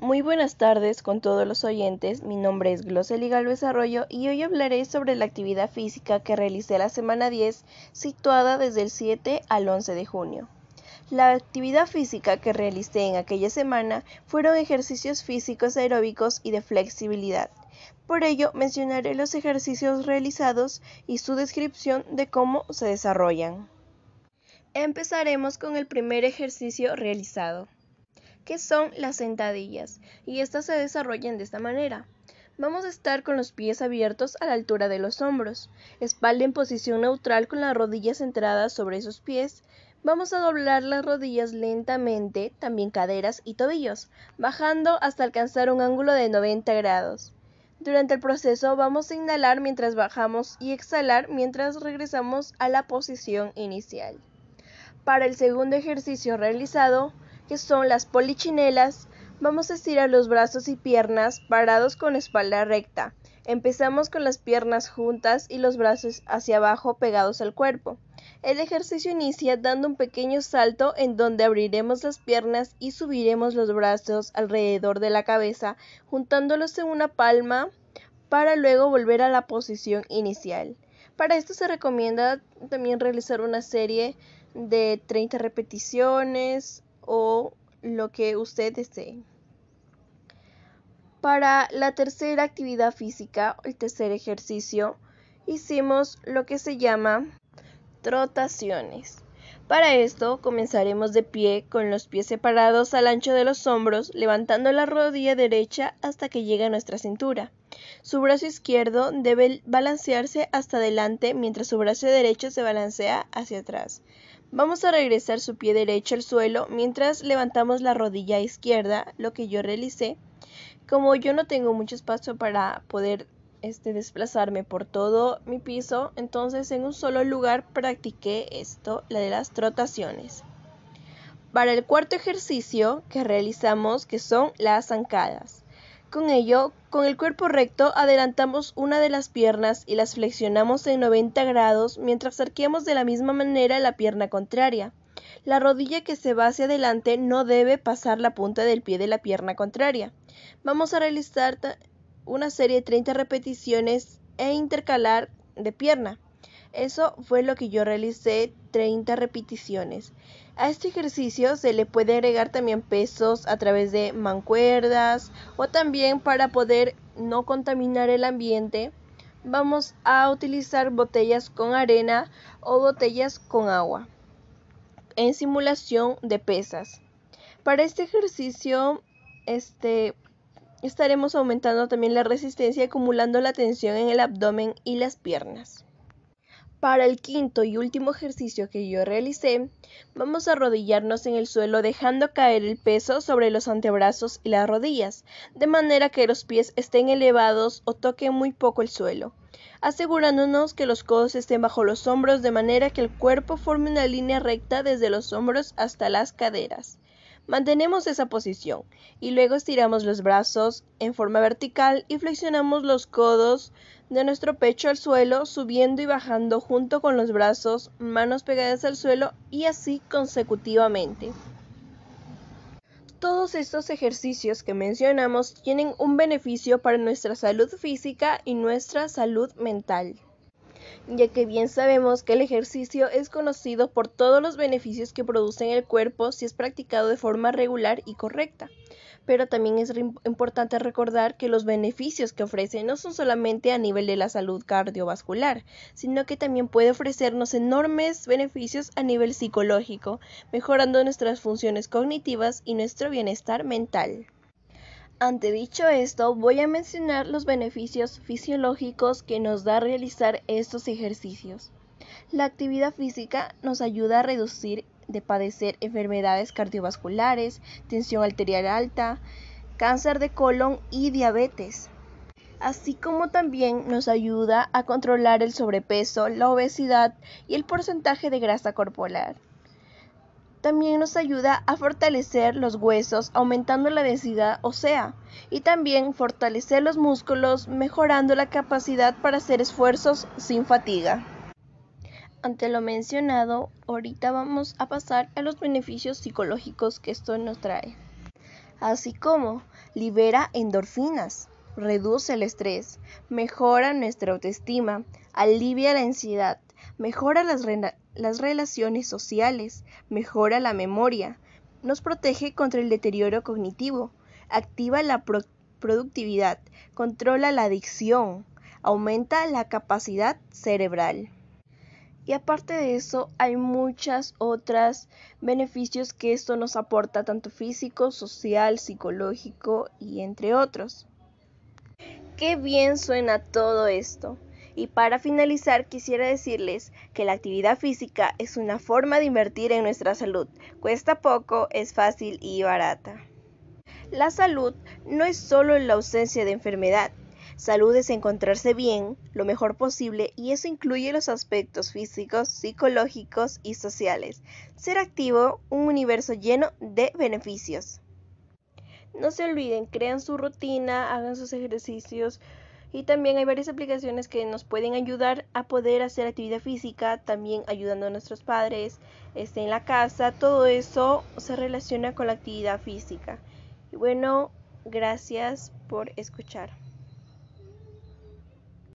Muy buenas tardes con todos los oyentes. Mi nombre es Glosely Galvez Arroyo y hoy hablaré sobre la actividad física que realicé la semana 10, situada desde el 7 al 11 de junio. La actividad física que realicé en aquella semana fueron ejercicios físicos aeróbicos y de flexibilidad. Por ello, mencionaré los ejercicios realizados y su descripción de cómo se desarrollan. Empezaremos con el primer ejercicio realizado que son las sentadillas, y estas se desarrollan de esta manera. Vamos a estar con los pies abiertos a la altura de los hombros, espalda en posición neutral con las rodillas centradas sobre esos pies. Vamos a doblar las rodillas lentamente, también caderas y tobillos, bajando hasta alcanzar un ángulo de 90 grados. Durante el proceso vamos a inhalar mientras bajamos y exhalar mientras regresamos a la posición inicial. Para el segundo ejercicio realizado, que son las polichinelas, vamos a estirar los brazos y piernas parados con espalda recta. Empezamos con las piernas juntas y los brazos hacia abajo pegados al cuerpo. El ejercicio inicia dando un pequeño salto en donde abriremos las piernas y subiremos los brazos alrededor de la cabeza, juntándolos en una palma para luego volver a la posición inicial. Para esto se recomienda también realizar una serie de 30 repeticiones o lo que usted desee. Para la tercera actividad física, el tercer ejercicio, hicimos lo que se llama trotaciones. Para esto comenzaremos de pie con los pies separados al ancho de los hombros, levantando la rodilla derecha hasta que llegue a nuestra cintura. Su brazo izquierdo debe balancearse hasta adelante mientras su brazo derecho se balancea hacia atrás. Vamos a regresar su pie derecho al suelo mientras levantamos la rodilla izquierda, lo que yo realicé. Como yo no tengo mucho espacio para poder este, desplazarme por todo mi piso, entonces en un solo lugar practiqué esto, la de las trotaciones. Para el cuarto ejercicio que realizamos, que son las zancadas. Con ello, con el cuerpo recto adelantamos una de las piernas y las flexionamos en 90 grados mientras arqueamos de la misma manera la pierna contraria. La rodilla que se va hacia adelante no debe pasar la punta del pie de la pierna contraria. Vamos a realizar una serie de 30 repeticiones e intercalar de pierna. Eso fue lo que yo realicé 30 repeticiones. A este ejercicio se le puede agregar también pesos a través de mancuerdas o también para poder no contaminar el ambiente vamos a utilizar botellas con arena o botellas con agua en simulación de pesas. Para este ejercicio este, estaremos aumentando también la resistencia acumulando la tensión en el abdomen y las piernas. Para el quinto y último ejercicio que yo realicé, vamos a arrodillarnos en el suelo dejando caer el peso sobre los antebrazos y las rodillas, de manera que los pies estén elevados o toquen muy poco el suelo, asegurándonos que los codos estén bajo los hombros de manera que el cuerpo forme una línea recta desde los hombros hasta las caderas. Mantenemos esa posición y luego estiramos los brazos en forma vertical y flexionamos los codos de nuestro pecho al suelo, subiendo y bajando junto con los brazos, manos pegadas al suelo y así consecutivamente. Todos estos ejercicios que mencionamos tienen un beneficio para nuestra salud física y nuestra salud mental, ya que bien sabemos que el ejercicio es conocido por todos los beneficios que produce en el cuerpo si es practicado de forma regular y correcta pero también es importante recordar que los beneficios que ofrece no son solamente a nivel de la salud cardiovascular, sino que también puede ofrecernos enormes beneficios a nivel psicológico, mejorando nuestras funciones cognitivas y nuestro bienestar mental. Ante dicho esto, voy a mencionar los beneficios fisiológicos que nos da realizar estos ejercicios. La actividad física nos ayuda a reducir de padecer enfermedades cardiovasculares, tensión arterial alta, cáncer de colon y diabetes. Así como también nos ayuda a controlar el sobrepeso, la obesidad y el porcentaje de grasa corporal. También nos ayuda a fortalecer los huesos aumentando la densidad ósea y también fortalecer los músculos mejorando la capacidad para hacer esfuerzos sin fatiga. Ante lo mencionado, ahorita vamos a pasar a los beneficios psicológicos que esto nos trae. Así como libera endorfinas, reduce el estrés, mejora nuestra autoestima, alivia la ansiedad, mejora las, relaciones sociales, mejora la memoria, nos protege contra el deterioro cognitivo, activa la productividad, controla la adicción, aumenta la capacidad cerebral. Y aparte de eso, hay muchas otras beneficios que esto nos aporta, tanto físico, social, psicológico y entre otros. Qué bien suena todo esto. Y para finalizar, quisiera decirles que la actividad física es una forma de invertir en nuestra salud. Cuesta poco, es fácil y barata. La salud no es solo la ausencia de enfermedad, Salud es encontrarse bien, lo mejor posible, y eso incluye los aspectos físicos, psicológicos y sociales. Ser activo, un universo lleno de beneficios. No se olviden, crean su rutina, hagan sus ejercicios y también hay varias aplicaciones que nos pueden ayudar a poder hacer actividad física, también ayudando a nuestros padres este, en la casa. Todo eso se relaciona con la actividad física. Y bueno, gracias por escuchar.